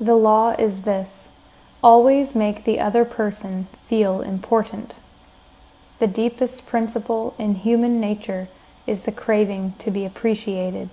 The law is this always make the other person feel important. The deepest principle in human nature is the craving to be appreciated.